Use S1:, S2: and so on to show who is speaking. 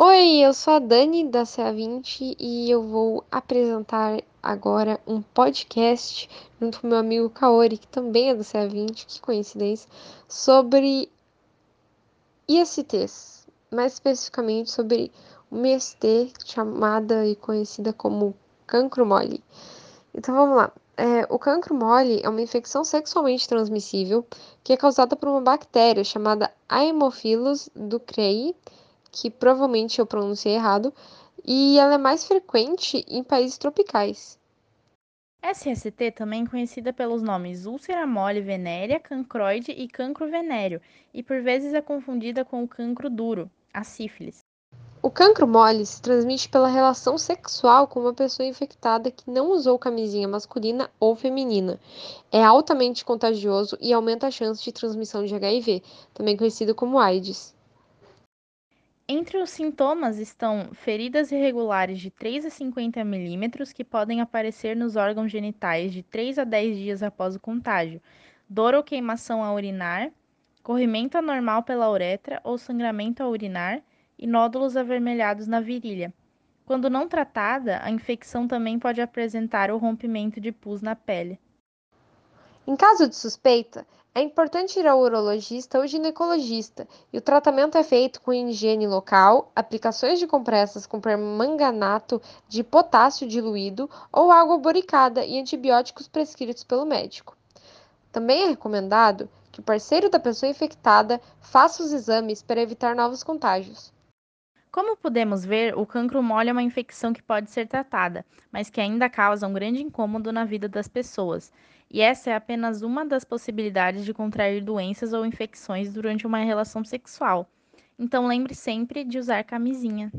S1: Oi, eu sou a Dani da CA20 e eu vou apresentar agora um podcast junto com meu amigo Kaori, que também é da CA20, que coincidência, sobre ISTs, mais especificamente sobre uma IST chamada e conhecida como cancro mole. Então vamos lá. É, o cancro mole é uma infecção sexualmente transmissível que é causada por uma bactéria chamada Haemophilus ducreyi, que provavelmente eu pronunciei errado, e ela é mais frequente em países tropicais.
S2: SST também é conhecida pelos nomes úlcera mole venérea, cancroide e cancro venéreo, e por vezes é confundida com o cancro duro, a sífilis.
S1: O cancro mole se transmite pela relação sexual com uma pessoa infectada que não usou camisinha masculina ou feminina. É altamente contagioso e aumenta a chance de transmissão de HIV, também conhecido como AIDS.
S2: Entre os sintomas estão feridas irregulares de 3 a 50 milímetros que podem aparecer nos órgãos genitais de 3 a 10 dias após o contágio, dor ou queimação a urinar, corrimento anormal pela uretra ou sangramento a urinar e nódulos avermelhados na virilha. Quando não tratada, a infecção também pode apresentar o rompimento de pus na pele.
S1: Em caso de suspeita, é importante ir ao urologista ou ginecologista e o tratamento é feito com higiene local, aplicações de compressas com permanganato de potássio diluído ou água boricada e antibióticos prescritos pelo médico. Também é recomendado que o parceiro da pessoa infectada faça os exames para evitar novos contágios.
S2: Como podemos ver, o cancro mole é uma infecção que pode ser tratada, mas que ainda causa um grande incômodo na vida das pessoas. E essa é apenas uma das possibilidades de contrair doenças ou infecções durante uma relação sexual. Então lembre sempre de usar camisinha.